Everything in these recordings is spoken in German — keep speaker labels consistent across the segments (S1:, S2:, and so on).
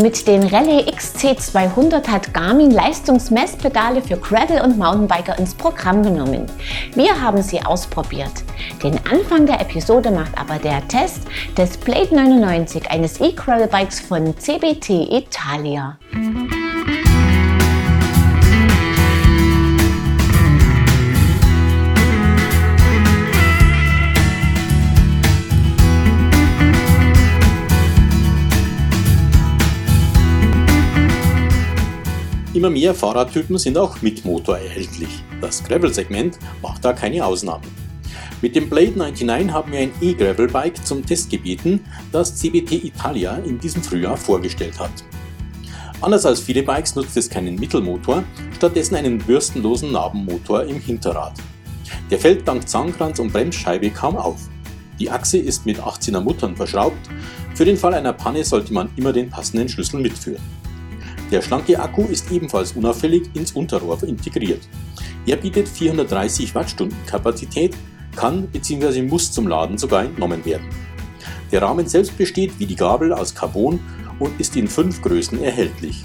S1: Mit den Rallye XC200 hat Garmin Leistungsmesspedale für Gravel- und Mountainbiker ins Programm genommen. Wir haben sie ausprobiert. Den Anfang der Episode macht aber der Test des Blade 99, eines E-Gravel-Bikes von CBT Italia.
S2: Immer mehr Fahrradtypen sind auch mit Motor erhältlich. Das Gravel-Segment macht da keine Ausnahme. Mit dem Blade 99 haben wir ein E-Gravel-Bike zum Test gebeten, das CBT Italia in diesem Frühjahr vorgestellt hat. Anders als viele Bikes nutzt es keinen Mittelmotor, stattdessen einen bürstenlosen Nabenmotor im Hinterrad. Der fällt dank Zahnkranz und Bremsscheibe kaum auf. Die Achse ist mit 18er Muttern verschraubt. Für den Fall einer Panne sollte man immer den passenden Schlüssel mitführen. Der schlanke Akku ist ebenfalls unauffällig ins Unterrohr integriert. Er bietet 430 Wattstunden Kapazität, kann bzw. muss zum Laden sogar entnommen werden. Der Rahmen selbst besteht wie die Gabel aus Carbon und ist in fünf Größen erhältlich.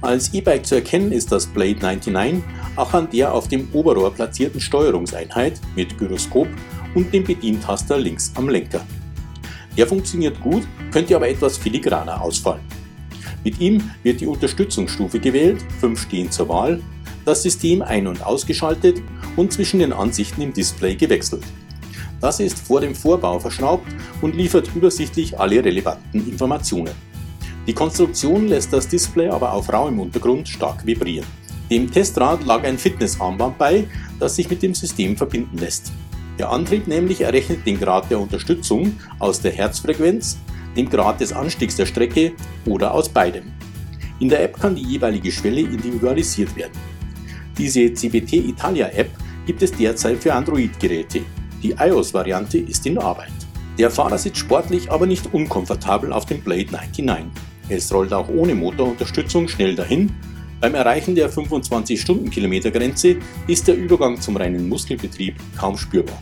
S2: Als E-Bike zu erkennen ist das Blade 99 auch an der auf dem Oberrohr platzierten Steuerungseinheit mit Gyroskop und dem Bedientaster links am Lenker. Der funktioniert gut, könnte aber etwas filigraner ausfallen. Mit ihm wird die Unterstützungsstufe gewählt, fünf stehen zur Wahl, das System ein- und ausgeschaltet und zwischen den Ansichten im Display gewechselt. Das ist vor dem Vorbau verschraubt und liefert übersichtlich alle relevanten Informationen. Die Konstruktion lässt das Display aber auf rauem Untergrund stark vibrieren. Dem Testrad lag ein Fitnessarmband bei, das sich mit dem System verbinden lässt. Der Antrieb nämlich errechnet den Grad der Unterstützung aus der Herzfrequenz, dem Grad des Anstiegs der Strecke oder aus beidem. In der App kann die jeweilige Schwelle individualisiert werden. Diese CBT Italia App gibt es derzeit für Android-Geräte. Die iOS-Variante ist in Arbeit. Der Fahrer sitzt sportlich, aber nicht unkomfortabel auf dem Blade 99. Es rollt auch ohne Motorunterstützung schnell dahin. Beim Erreichen der 25 Stundenkilometer Grenze ist der Übergang zum reinen Muskelbetrieb kaum spürbar.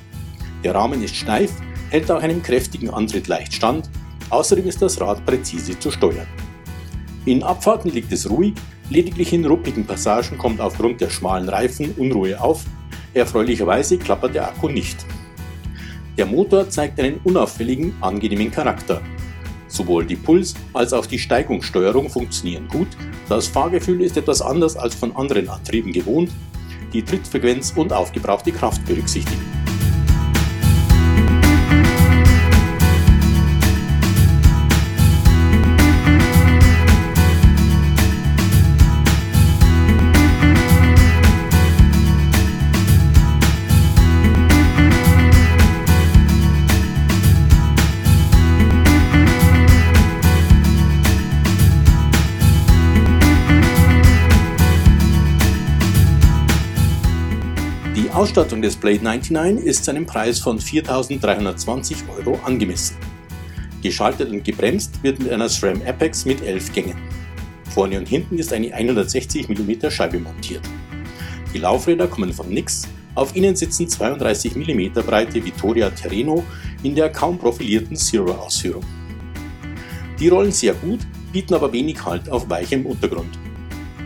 S2: Der Rahmen ist steif, hält auch einem kräftigen Antritt leicht stand Außerdem ist das Rad präzise zu steuern. In Abfahrten liegt es ruhig, lediglich in ruppigen Passagen kommt aufgrund der schmalen Reifen Unruhe auf. Erfreulicherweise klappert der Akku nicht. Der Motor zeigt einen unauffälligen, angenehmen Charakter. Sowohl die Puls- als auch die Steigungssteuerung funktionieren gut. Das Fahrgefühl ist etwas anders als von anderen Antrieben gewohnt. Die Trittfrequenz und aufgebrauchte Kraft berücksichtigen. Ausstattung des Blade 99 ist seinem Preis von 4.320 Euro angemessen. Geschaltet und gebremst wird mit einer SRAM Apex mit 11 Gängen. Vorne und hinten ist eine 160 mm Scheibe montiert. Die Laufräder kommen von Nix, auf ihnen sitzen 32 mm breite Vittoria Terreno in der kaum profilierten Zero-Ausführung. Die rollen sehr gut, bieten aber wenig Halt auf weichem Untergrund.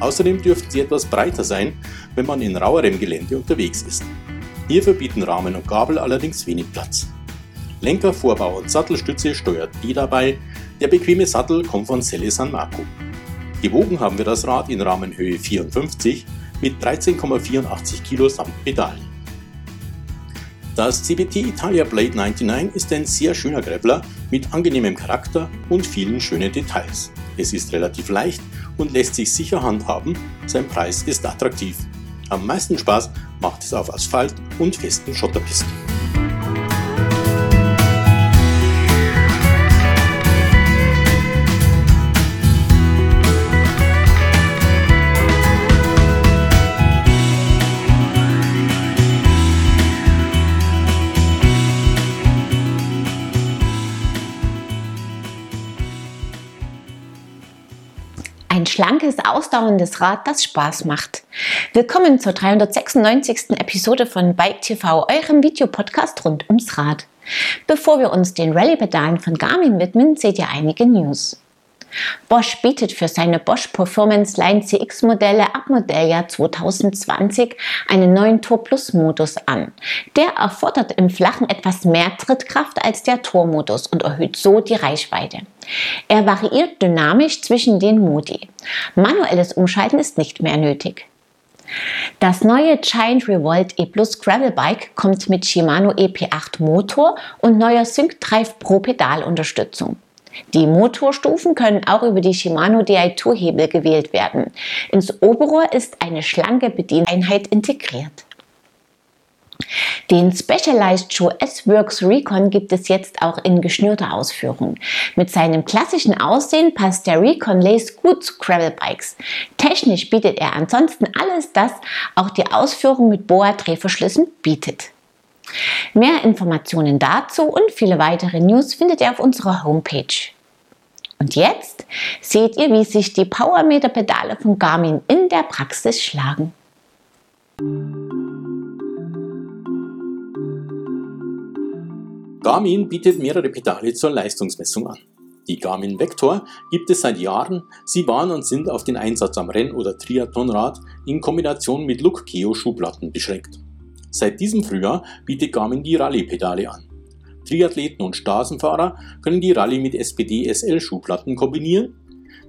S2: Außerdem dürften sie etwas breiter sein, wenn man in rauerem Gelände unterwegs ist. Hierfür bieten Rahmen und Gabel allerdings wenig Platz. Lenker, Vorbau und Sattelstütze steuert die dabei, der bequeme Sattel kommt von Selle San Marco. Gewogen haben wir das Rad in Rahmenhöhe 54 mit 13,84 Kilo samt Pedalen. Das CBT Italia Blade 99 ist ein sehr schöner Graveler mit angenehmem Charakter und vielen schönen Details. Es ist relativ leicht und lässt sich sicher handhaben, sein Preis ist attraktiv. Am meisten Spaß macht es auf Asphalt und festen Schotterpisten.
S1: Ein schlankes, ausdauerndes Rad, das Spaß macht. Willkommen zur 396. Episode von Bike TV, eurem Videopodcast rund ums Rad. Bevor wir uns den Rallye-Pedalen von Garmin widmen, seht ihr einige News. Bosch bietet für seine Bosch Performance Line CX Modelle ab Modelljahr 2020 einen neuen Tour Plus Modus an. Der erfordert im Flachen etwas mehr Trittkraft als der Tour Modus und erhöht so die Reichweite. Er variiert dynamisch zwischen den Modi. Manuelles Umschalten ist nicht mehr nötig. Das neue Giant Revolt E Plus Gravel Bike kommt mit Shimano EP8 Motor und neuer Sync Drive Pro Pedalunterstützung. Die Motorstufen können auch über die Shimano Di2 Hebel gewählt werden. Ins Oberrohr ist eine schlanke Bedieneinheit integriert. Den Specialized Shoe S-Works Recon gibt es jetzt auch in geschnürter Ausführung. Mit seinem klassischen Aussehen passt der Recon Lace gut zu Gravel Bikes. Technisch bietet er ansonsten alles das, auch die Ausführung mit Boa-Drehverschlüssen bietet. Mehr Informationen dazu und viele weitere News findet ihr auf unserer Homepage. Und jetzt seht ihr, wie sich die Powermeter-Pedale von Garmin in der Praxis schlagen.
S2: Garmin bietet mehrere Pedale zur Leistungsmessung an. Die Garmin Vector gibt es seit Jahren, sie waren und sind auf den Einsatz am Renn- oder Triathlonrad in Kombination mit Look Keo Schuhplatten beschränkt. Seit diesem Frühjahr bietet Garmin die Rallye-Pedale an. Triathleten und Straßenfahrer können die Rallye mit SPD-SL-Schuhplatten kombinieren.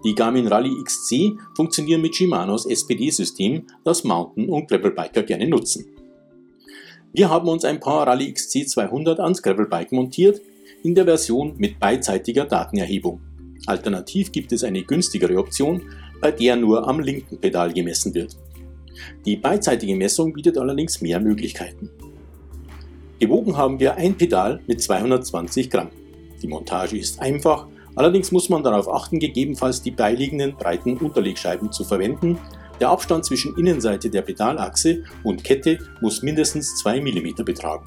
S2: Die Garmin Rallye XC funktionieren mit Shimanos SPD-System, das Mountain- und Gravelbiker gerne nutzen. Wir haben uns ein paar Rallye XC 200 ans Gravelbike montiert, in der Version mit beidseitiger Datenerhebung. Alternativ gibt es eine günstigere Option, bei der nur am linken Pedal gemessen wird. Die beidseitige Messung bietet allerdings mehr Möglichkeiten. Gewogen haben wir ein Pedal mit 220 Gramm. Die Montage ist einfach, allerdings muss man darauf achten, gegebenenfalls die beiliegenden breiten Unterlegscheiben zu verwenden. Der Abstand zwischen Innenseite der Pedalachse und Kette muss mindestens 2 mm betragen.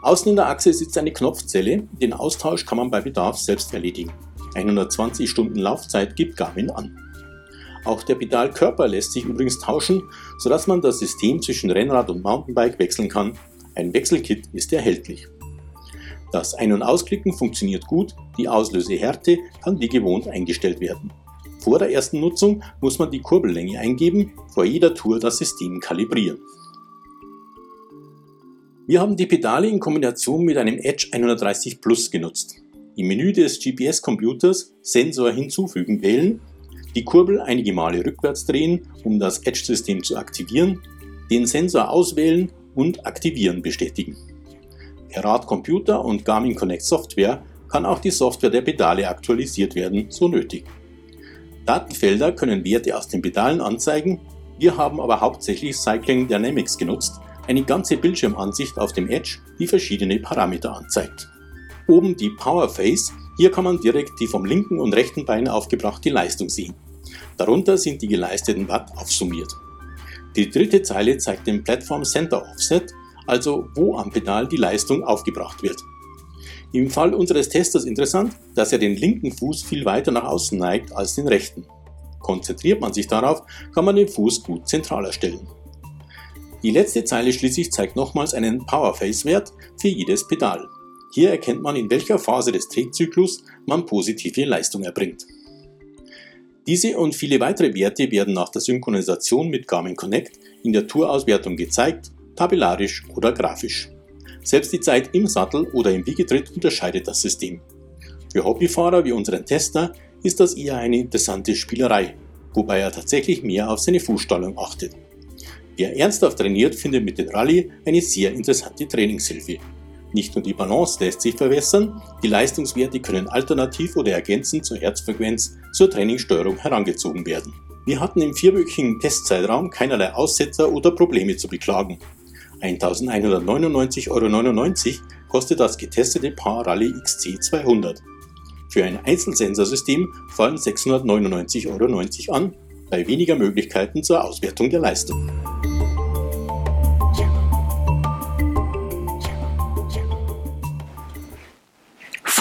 S2: Außen in der Achse sitzt eine Knopfzelle, den Austausch kann man bei Bedarf selbst erledigen. 120 Stunden Laufzeit gibt Garmin an. Auch der Pedalkörper lässt sich übrigens tauschen, sodass man das System zwischen Rennrad und Mountainbike wechseln kann. Ein Wechselkit ist erhältlich. Das Ein- und Ausklicken funktioniert gut, die Auslösehärte kann wie gewohnt eingestellt werden. Vor der ersten Nutzung muss man die Kurbellänge eingeben, vor jeder Tour das System kalibrieren. Wir haben die Pedale in Kombination mit einem Edge 130 Plus genutzt. Im Menü des GPS-Computers Sensor hinzufügen wählen die Kurbel einige Male rückwärts drehen, um das Edge-System zu aktivieren, den Sensor auswählen und Aktivieren bestätigen. Per Radcomputer und Garmin Connect Software kann auch die Software der Pedale aktualisiert werden, so nötig. Datenfelder können Werte aus den Pedalen anzeigen, wir haben aber hauptsächlich Cycling Dynamics genutzt, eine ganze Bildschirmansicht auf dem Edge, die verschiedene Parameter anzeigt. Oben die Power Phase hier kann man direkt die vom linken und rechten Bein aufgebrachte Leistung sehen. Darunter sind die geleisteten Watt aufsummiert. Die dritte Zeile zeigt den Platform Center Offset, also wo am Pedal die Leistung aufgebracht wird. Im Fall unseres Testers interessant, dass er den linken Fuß viel weiter nach außen neigt als den rechten. Konzentriert man sich darauf, kann man den Fuß gut zentraler stellen. Die letzte Zeile schließlich zeigt nochmals einen Power Face Wert für jedes Pedal. Hier erkennt man, in welcher Phase des Drehzyklus man positive Leistung erbringt. Diese und viele weitere Werte werden nach der Synchronisation mit Garmin Connect in der Tourauswertung gezeigt, tabellarisch oder grafisch. Selbst die Zeit im Sattel oder im Wiegetritt unterscheidet das System. Für Hobbyfahrer wie unseren Tester ist das eher eine interessante Spielerei, wobei er tatsächlich mehr auf seine Fußstallung achtet. Wer ernsthaft trainiert, findet mit den Rallye eine sehr interessante Trainingshilfe. Nicht nur die Balance lässt sich verbessern, die Leistungswerte können alternativ oder ergänzend zur Herzfrequenz zur Trainingssteuerung herangezogen werden. Wir hatten im vierwöchigen Testzeitraum keinerlei Aussetzer oder Probleme zu beklagen. 1199,99 Euro kostet das getestete Paar Rallye XC200. Für ein Einzelsensorsystem fallen 699,90 Euro an, bei weniger Möglichkeiten zur Auswertung der Leistung.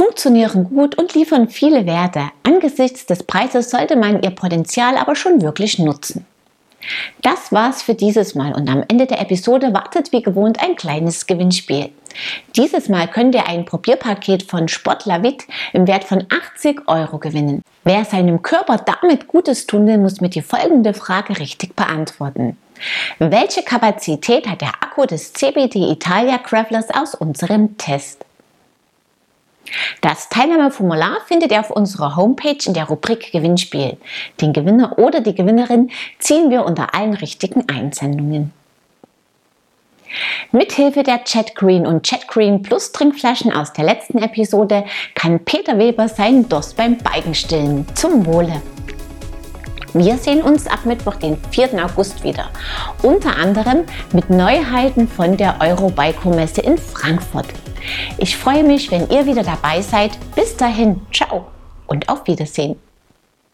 S1: Funktionieren gut und liefern viele Werte. Angesichts des Preises sollte man ihr Potenzial aber schon wirklich nutzen. Das war's für dieses Mal und am Ende der Episode wartet wie gewohnt ein kleines Gewinnspiel. Dieses Mal könnt ihr ein Probierpaket von Sportlavit im Wert von 80 Euro gewinnen. Wer seinem Körper damit Gutes tun will, muss mir die folgende Frage richtig beantworten. Welche Kapazität hat der Akku des CBD Italia Gravelers aus unserem Test? Das Teilnahmeformular findet ihr auf unserer Homepage in der Rubrik Gewinnspiel. Den Gewinner oder die Gewinnerin ziehen wir unter allen richtigen Einsendungen. Mithilfe der ChatGreen und ChatGreen Plus Trinkflaschen aus der letzten Episode kann Peter Weber seinen Durst beim Biken stillen. Zum Wohle! Wir sehen uns ab Mittwoch, den 4. August wieder. Unter anderem mit Neuheiten von der Eurobike-Messe in Frankfurt. Ich freue mich, wenn ihr wieder dabei seid. Bis dahin, ciao und auf Wiedersehen.